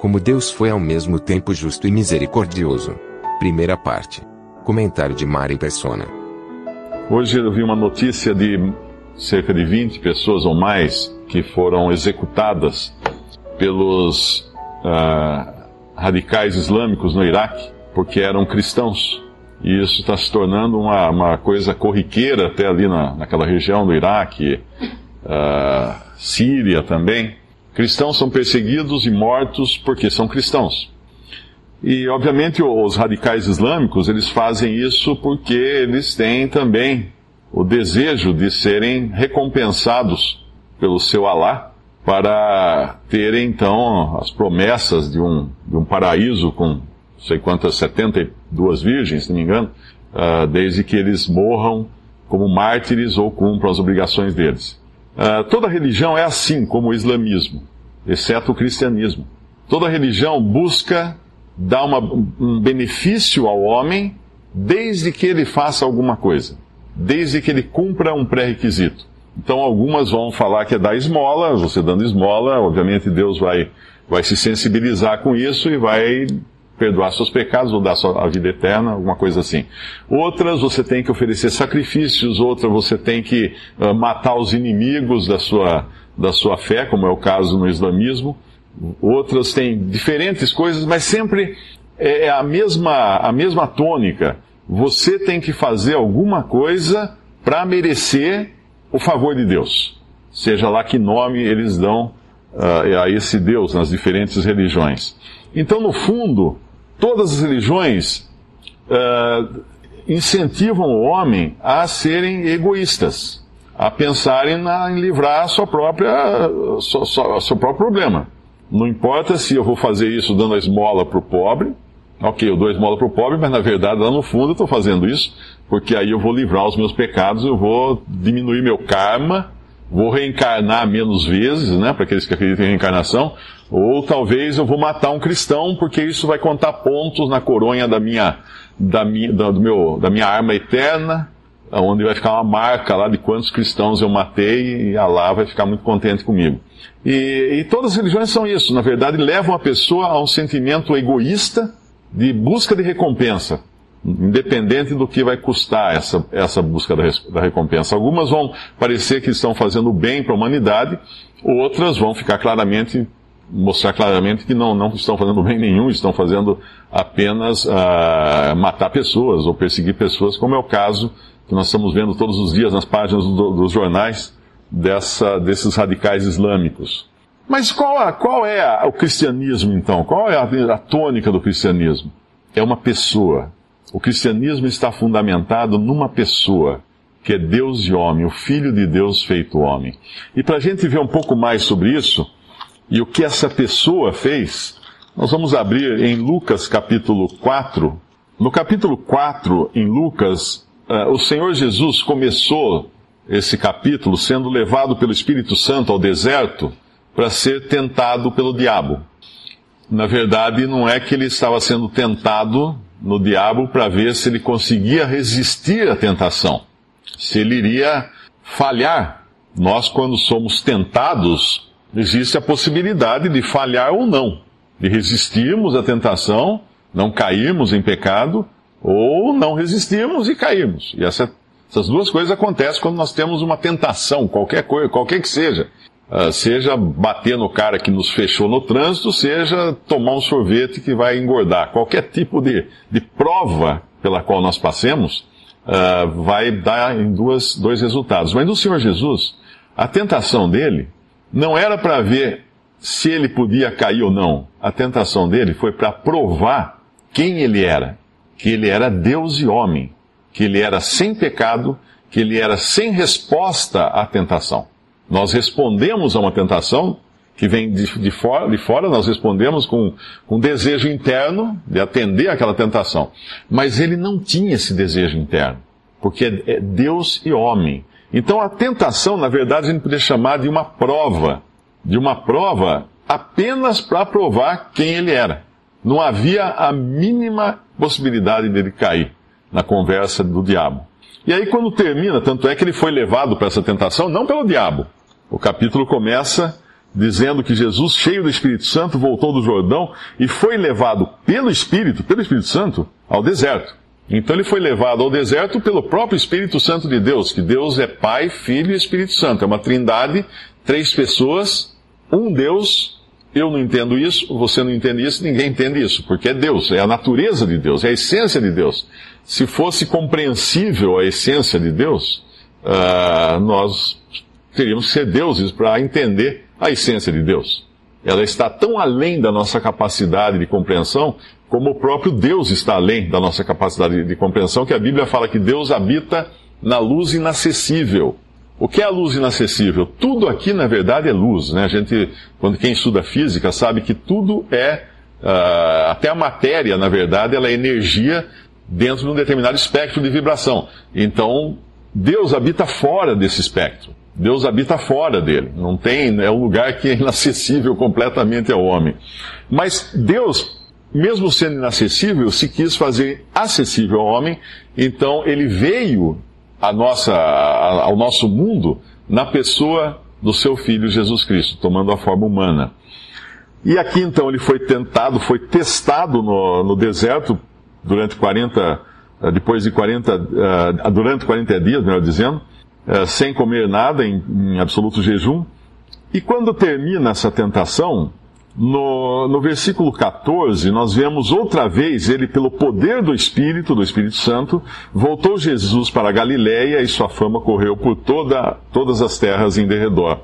Como Deus foi ao mesmo tempo justo e misericordioso. Primeira parte. Comentário de Mari Persona. Hoje eu vi uma notícia de cerca de 20 pessoas ou mais que foram executadas pelos ah, radicais islâmicos no Iraque porque eram cristãos. E isso está se tornando uma, uma coisa corriqueira até ali na, naquela região do Iraque, ah, Síria também. Cristãos são perseguidos e mortos porque são cristãos. E, obviamente, os radicais islâmicos, eles fazem isso porque eles têm também o desejo de serem recompensados pelo seu Alá para terem, então, as promessas de um, de um paraíso com, sei quantas, 72 virgens, se não me engano, uh, desde que eles morram como mártires ou cumpram as obrigações deles. Uh, toda religião é assim como o islamismo, exceto o cristianismo. Toda religião busca dar uma, um benefício ao homem desde que ele faça alguma coisa, desde que ele cumpra um pré-requisito. Então algumas vão falar que é dar esmola, você dando esmola, obviamente Deus vai, vai se sensibilizar com isso e vai perdoar seus pecados ou dar a vida eterna, alguma coisa assim. Outras você tem que oferecer sacrifícios, outras você tem que uh, matar os inimigos da sua, da sua fé, como é o caso no islamismo. Outras têm diferentes coisas, mas sempre é a mesma, a mesma tônica. Você tem que fazer alguma coisa para merecer o favor de Deus. Seja lá que nome eles dão uh, a esse Deus nas diferentes religiões. Então, no fundo, todas as religiões uh, incentivam o homem a serem egoístas, a pensarem na, em livrar a sua própria, sua, sua, seu próprio problema. Não importa se eu vou fazer isso dando a esmola para o pobre, ok, eu dou a esmola para o pobre, mas na verdade lá no fundo eu estou fazendo isso porque aí eu vou livrar os meus pecados, eu vou diminuir meu karma, vou reencarnar menos vezes, né, para aqueles que acreditam em reencarnação, ou talvez eu vou matar um cristão, porque isso vai contar pontos na coronha da minha, da minha, da, do meu, da minha arma eterna, onde vai ficar uma marca lá de quantos cristãos eu matei, e Allah vai ficar muito contente comigo. E, e todas as religiões são isso, na verdade, levam a pessoa a um sentimento egoísta de busca de recompensa independente do que vai custar essa, essa busca da, da recompensa. Algumas vão parecer que estão fazendo bem para a humanidade, outras vão ficar claramente, mostrar claramente que não, não estão fazendo bem nenhum, estão fazendo apenas uh, matar pessoas ou perseguir pessoas, como é o caso que nós estamos vendo todos os dias nas páginas do, dos jornais dessa, desses radicais islâmicos. Mas qual, a, qual é a, o cristianismo então? Qual é a, a tônica do cristianismo? É uma pessoa, o cristianismo está fundamentado numa pessoa, que é Deus e homem, o Filho de Deus feito homem. E para a gente ver um pouco mais sobre isso, e o que essa pessoa fez, nós vamos abrir em Lucas capítulo 4. No capítulo 4, em Lucas, o Senhor Jesus começou esse capítulo sendo levado pelo Espírito Santo ao deserto para ser tentado pelo diabo. Na verdade, não é que ele estava sendo tentado no diabo para ver se ele conseguia resistir à tentação, se ele iria falhar. Nós, quando somos tentados, existe a possibilidade de falhar ou não, de resistirmos à tentação, não cairmos em pecado, ou não resistirmos e cairmos. E essa, essas duas coisas acontecem quando nós temos uma tentação, qualquer coisa, qualquer que seja. Uh, seja bater no cara que nos fechou no trânsito, seja tomar um sorvete que vai engordar. Qualquer tipo de, de prova pela qual nós passemos uh, vai dar em duas, dois resultados. Mas no Senhor Jesus, a tentação dele não era para ver se ele podia cair ou não. A tentação dele foi para provar quem ele era. Que ele era Deus e homem. Que ele era sem pecado, que ele era sem resposta à tentação. Nós respondemos a uma tentação que vem de, de, fora, de fora, nós respondemos com, com desejo interno de atender aquela tentação. Mas ele não tinha esse desejo interno, porque é Deus e homem. Então a tentação, na verdade, a gente poderia chamar de uma prova, de uma prova apenas para provar quem ele era. Não havia a mínima possibilidade dele cair na conversa do diabo. E aí, quando termina, tanto é que ele foi levado para essa tentação, não pelo diabo. O capítulo começa dizendo que Jesus, cheio do Espírito Santo, voltou do Jordão e foi levado pelo Espírito, pelo Espírito Santo, ao deserto. Então ele foi levado ao deserto pelo próprio Espírito Santo de Deus, que Deus é Pai, Filho e Espírito Santo. É uma trindade, três pessoas, um Deus. Eu não entendo isso, você não entende isso, ninguém entende isso, porque é Deus, é a natureza de Deus, é a essência de Deus. Se fosse compreensível a essência de Deus, uh, nós teríamos que ser deuses para entender a essência de Deus. Ela está tão além da nossa capacidade de compreensão, como o próprio Deus está além da nossa capacidade de compreensão, que a Bíblia fala que Deus habita na luz inacessível. O que é a luz inacessível? Tudo aqui, na verdade, é luz. Né? A gente, quando quem estuda física, sabe que tudo é, uh, até a matéria, na verdade, ela é energia dentro de um determinado espectro de vibração. Então, Deus habita fora desse espectro. Deus habita fora dele. Não tem, é um lugar que é inacessível completamente ao homem. Mas Deus, mesmo sendo inacessível, se quis fazer acessível ao homem, então ele veio a nossa, ao nosso mundo na pessoa do seu filho Jesus Cristo, tomando a forma humana. E aqui então ele foi tentado, foi testado no, no deserto durante 40, depois de 40, eh, durante 40 dias, melhor dizendo, é, sem comer nada, em, em, absoluto jejum. E quando termina essa tentação, no, no versículo 14, nós vemos outra vez ele, pelo poder do Espírito, do Espírito Santo, voltou Jesus para Galiléia e sua fama correu por toda, todas as terras em derredor.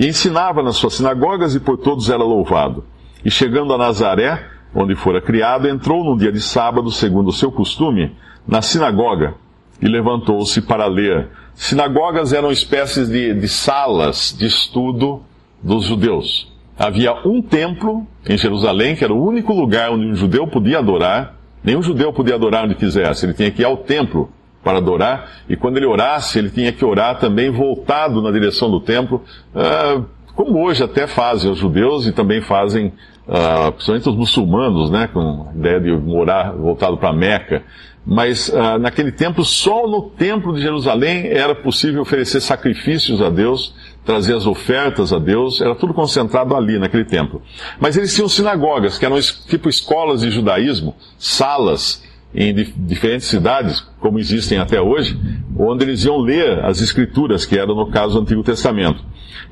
E ensinava nas suas sinagogas e por todos era louvado. E chegando a Nazaré, onde fora criado, entrou num dia de sábado, segundo o seu costume, na sinagoga e levantou-se para ler. Sinagogas eram espécies de, de salas de estudo dos judeus. Havia um templo em Jerusalém, que era o único lugar onde um judeu podia adorar. Nenhum judeu podia adorar onde quisesse, ele tinha que ir ao templo para adorar, e quando ele orasse, ele tinha que orar também voltado na direção do templo, uh, como hoje até fazem os judeus e também fazem, uh, principalmente os muçulmanos, né, com a ideia de morar voltado para Meca. Mas ah, naquele tempo, só no templo de Jerusalém era possível oferecer sacrifícios a Deus, trazer as ofertas a Deus, era tudo concentrado ali naquele templo. Mas eles tinham sinagogas, que eram tipo escolas de judaísmo, salas em diferentes cidades, como existem até hoje, onde eles iam ler as escrituras, que era no caso do Antigo Testamento.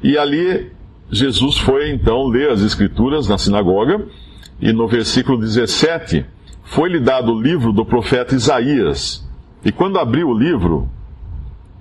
E ali Jesus foi então ler as escrituras na sinagoga, e no versículo 17, foi-lhe dado o livro do profeta Isaías. E quando abriu o livro,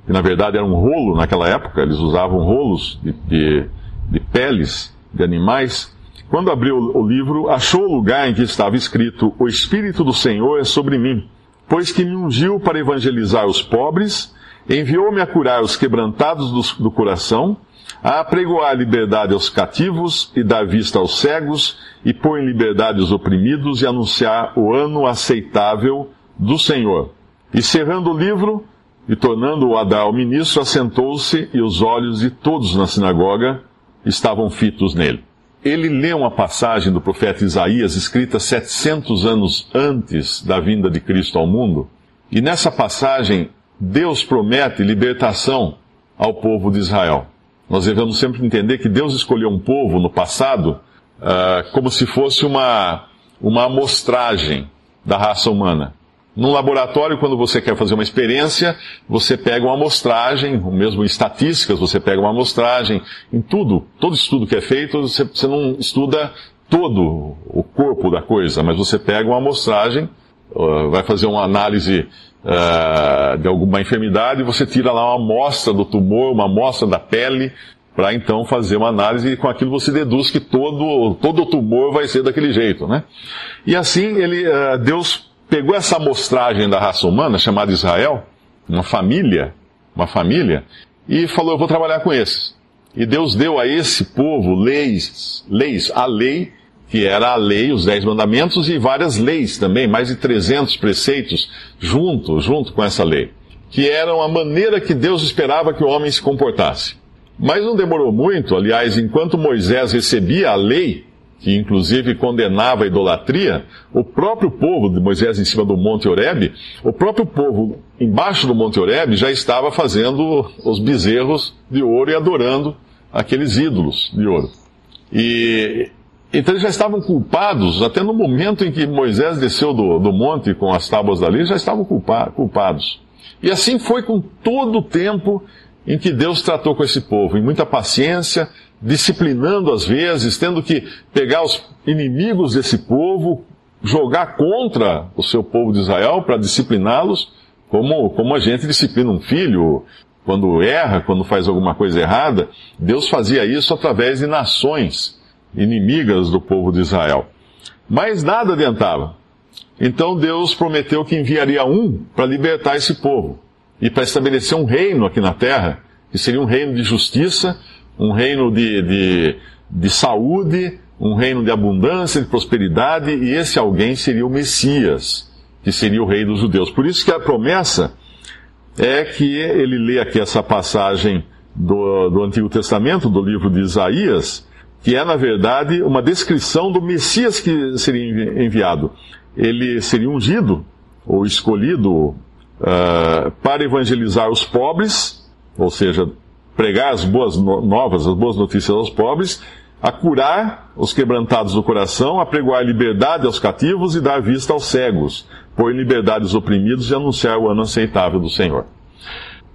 que na verdade era um rolo naquela época, eles usavam rolos de, de, de peles de animais. Quando abriu o livro, achou o lugar em que estava escrito: O Espírito do Senhor é sobre mim, pois que me ungiu para evangelizar os pobres, enviou-me a curar os quebrantados do, do coração a apregoar liberdade aos cativos e dar vista aos cegos, e pôr em liberdade os oprimidos e anunciar o ano aceitável do Senhor. E cerrando o livro e tornando-o a dar ao ministro, assentou-se e os olhos de todos na sinagoga estavam fitos nele. Ele lê uma passagem do profeta Isaías, escrita 700 anos antes da vinda de Cristo ao mundo, e nessa passagem Deus promete libertação ao povo de Israel. Nós devemos sempre entender que Deus escolheu um povo no passado uh, como se fosse uma, uma amostragem da raça humana. Num laboratório, quando você quer fazer uma experiência, você pega uma amostragem, mesmo em estatísticas, você pega uma amostragem, em tudo, todo estudo que é feito, você, você não estuda todo o corpo da coisa, mas você pega uma amostragem, vai fazer uma análise uh, de alguma enfermidade, você tira lá uma amostra do tumor, uma amostra da pele, para então fazer uma análise e com aquilo você deduz que todo, todo tumor vai ser daquele jeito, né? E assim ele, uh, Deus pegou essa amostragem da raça humana, chamada Israel, uma família, uma família, e falou, eu vou trabalhar com esses. E Deus deu a esse povo leis, leis, a lei, que era a lei, os dez mandamentos e várias leis também, mais de 300 preceitos junto, junto com essa lei, que eram a maneira que Deus esperava que o homem se comportasse. Mas não demorou muito, aliás, enquanto Moisés recebia a lei, que inclusive condenava a idolatria, o próprio povo de Moisés em cima do Monte Oreb, o próprio povo embaixo do Monte Oreb já estava fazendo os bezerros de ouro e adorando aqueles ídolos de ouro. E então eles já estavam culpados, até no momento em que Moisés desceu do, do monte com as tábuas da lei, já estavam culpa, culpados. E assim foi com todo o tempo em que Deus tratou com esse povo, em muita paciência, disciplinando às vezes, tendo que pegar os inimigos desse povo, jogar contra o seu povo de Israel para discipliná-los, como, como a gente disciplina um filho quando erra, quando faz alguma coisa errada. Deus fazia isso através de nações inimigas do povo de Israel. Mas nada adiantava. Então Deus prometeu que enviaria um para libertar esse povo e para estabelecer um reino aqui na terra, que seria um reino de justiça, um reino de, de, de saúde, um reino de abundância, de prosperidade, e esse alguém seria o Messias, que seria o rei dos judeus. Por isso que a promessa é que ele lê aqui essa passagem do, do Antigo Testamento, do livro de Isaías, que é, na verdade, uma descrição do Messias que seria enviado. Ele seria ungido, ou escolhido, uh, para evangelizar os pobres, ou seja, pregar as boas novas, as boas notícias aos pobres, a curar os quebrantados do coração, a pregoar liberdade aos cativos e dar vista aos cegos, pôr em liberdade os oprimidos e anunciar o ano aceitável do Senhor.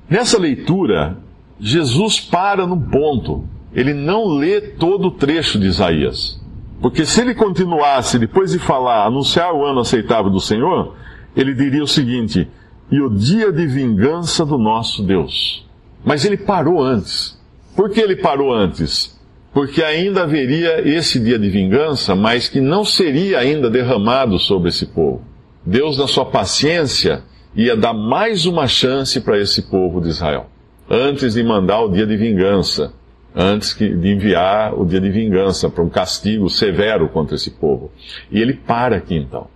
Nessa leitura, Jesus para num ponto ele não lê todo o trecho de Isaías. Porque se ele continuasse, depois de falar, anunciar o ano aceitável do Senhor, ele diria o seguinte: e o dia de vingança do nosso Deus. Mas ele parou antes. Por que ele parou antes? Porque ainda haveria esse dia de vingança, mas que não seria ainda derramado sobre esse povo. Deus, na sua paciência, ia dar mais uma chance para esse povo de Israel, antes de mandar o dia de vingança antes de enviar o dia de vingança para um castigo severo contra esse povo. E ele para aqui então.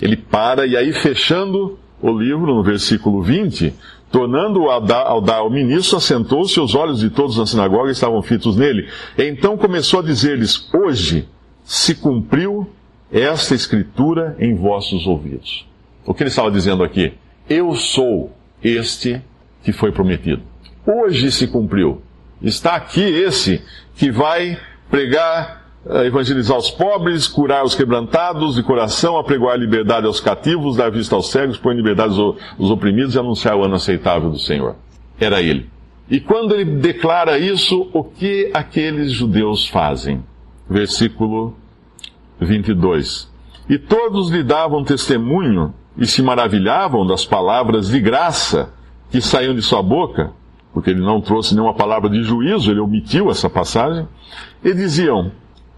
Ele para e aí fechando o livro no versículo 20, tornando-o ao dar ao ministro, assentou-se, os olhos de todos na sinagoga estavam fitos nele. Então começou a dizer-lhes: Hoje se cumpriu esta escritura em vossos ouvidos. O que ele estava dizendo aqui? Eu sou este que foi prometido. Hoje se cumpriu. Está aqui esse que vai pregar, evangelizar os pobres, curar os quebrantados de coração, apregoar liberdade aos cativos, dar vista aos cegos, pôr em liberdade os oprimidos e anunciar o ano aceitável do Senhor. Era ele. E quando ele declara isso, o que aqueles judeus fazem? Versículo 22. E todos lhe davam testemunho e se maravilhavam das palavras de graça que saíam de sua boca porque ele não trouxe nenhuma palavra de juízo, ele omitiu essa passagem, e diziam: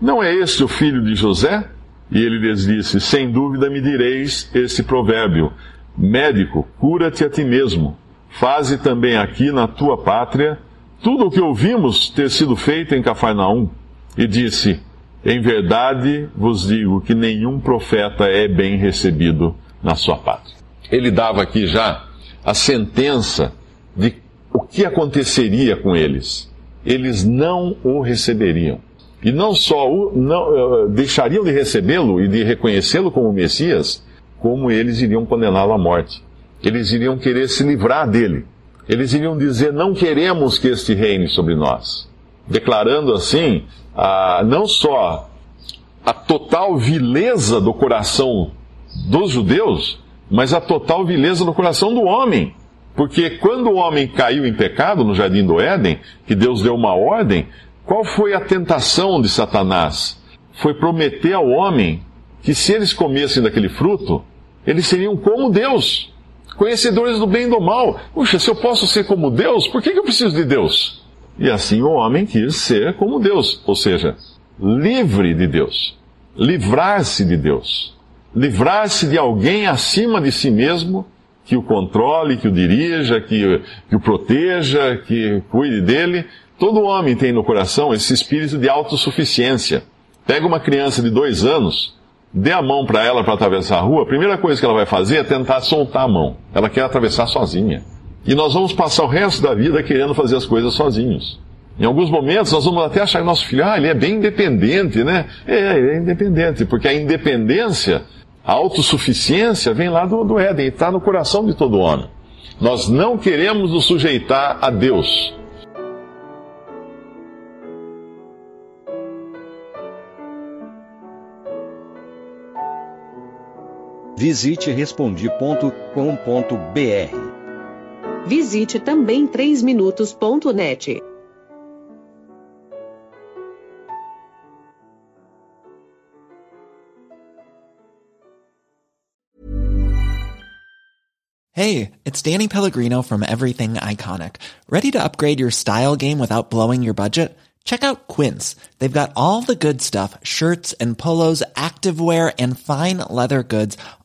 Não é este o filho de José? E ele lhes disse: Sem dúvida me direis esse provérbio: Médico, cura-te a ti mesmo. Faze também aqui na tua pátria tudo o que ouvimos ter sido feito em Cafarnaum. E disse: Em verdade vos digo que nenhum profeta é bem recebido na sua pátria. Ele dava aqui já a sentença de o que aconteceria com eles? Eles não o receberiam. E não só o, não, uh, deixariam de recebê-lo e de reconhecê-lo como Messias, como eles iriam condená-lo à morte. Eles iriam querer se livrar dele. Eles iriam dizer: não queremos que este reine sobre nós. Declarando assim, uh, não só a total vileza do coração dos judeus, mas a total vileza do coração do homem. Porque quando o homem caiu em pecado no jardim do Éden, que Deus deu uma ordem, qual foi a tentação de Satanás? Foi prometer ao homem que se eles comessem daquele fruto, eles seriam como Deus, conhecedores do bem e do mal. Puxa, se eu posso ser como Deus, por que, eu preciso de Deus? E assim o homem quis ser como Deus, ou seja, livre de Deus, livrar-se de Deus, livrar-se de alguém acima de si mesmo que o controle, que o dirija, que, que o proteja, que cuide dele, Todo homem tem no coração esse espírito de autossuficiência. Pega uma criança de dois anos, dê a mão para ela para atravessar a rua, a primeira coisa que ela vai fazer é tentar soltar a mão. Ela quer atravessar sozinha. E nós vamos passar o resto da vida querendo fazer as coisas sozinhos. Em alguns momentos nós vamos até achar que nosso filho, ah, ele é bem independente, né? É, ele é independente, porque a independência, a autossuficiência vem lá do, do Éden, está no coração de todo homem. Nós não queremos nos sujeitar a Deus. Visite respondi.com.br. Visite também 3minutos.net. Hey, it's Danny Pellegrino from Everything Iconic. Ready to upgrade your style game without blowing your budget? Check out Quince. They've got all the good stuff shirts and polos, activewear, and fine leather goods,